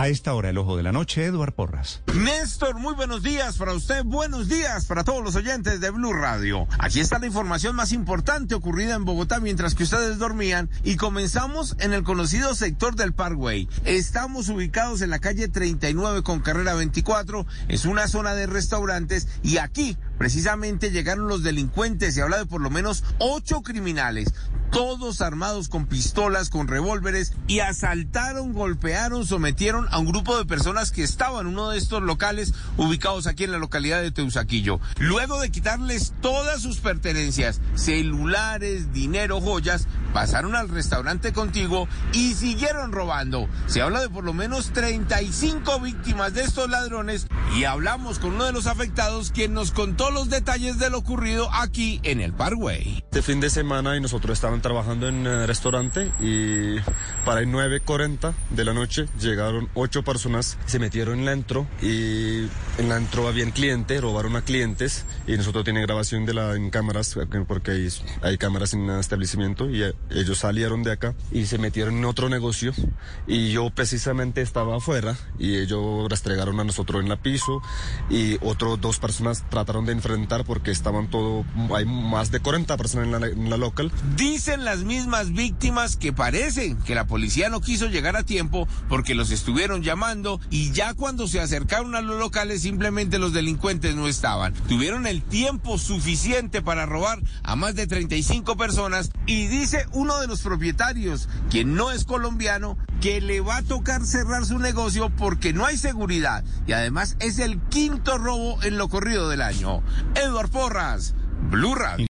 A esta hora, el ojo de la noche, Eduard Porras. Néstor, muy buenos días para usted, buenos días para todos los oyentes de Blue Radio. Aquí está la información más importante ocurrida en Bogotá mientras que ustedes dormían y comenzamos en el conocido sector del Parkway. Estamos ubicados en la calle 39 con carrera 24, es una zona de restaurantes y aquí precisamente llegaron los delincuentes, se habla de por lo menos ocho criminales, todos armados con pistolas, con revólveres y asaltaron, golpearon, sometieron a un grupo de personas que estaban en uno de estos locales ubicados aquí en la localidad de Teusaquillo. Luego de quitarles todas sus pertenencias, celulares, dinero, joyas, pasaron al restaurante contigo y siguieron robando. Se habla de por lo menos 35 víctimas de estos ladrones y hablamos con uno de los afectados quien nos contó los detalles de lo ocurrido aquí en el Parkway. Este fin de semana y nosotros estaban trabajando en el restaurante y para el 9.40 de la noche llegaron ocho personas, se metieron en la intro y en la intro habían clientes, robaron a clientes y nosotros tenemos grabación de la en cámaras porque hay, hay cámaras en el establecimiento y ellos salieron de acá y se metieron en otro negocio y yo precisamente estaba afuera y ellos rastregaron a nosotros en la piso y otros dos personas trataron de enfrentar porque estaban todo, hay más de 40 personas en la, en la local. Dicen las mismas víctimas que parecen que la policía no quiso llegar a tiempo porque los estuvieron llamando y ya cuando se acercaron a los locales simplemente los delincuentes no estaban. Tuvieron el tiempo suficiente para robar a más de 35 personas y dice uno de los propietarios, quien no es colombiano, que le va a tocar cerrar su negocio porque no hay seguridad y además es el quinto robo en lo corrido del año. Edward Porras, Blue Radio.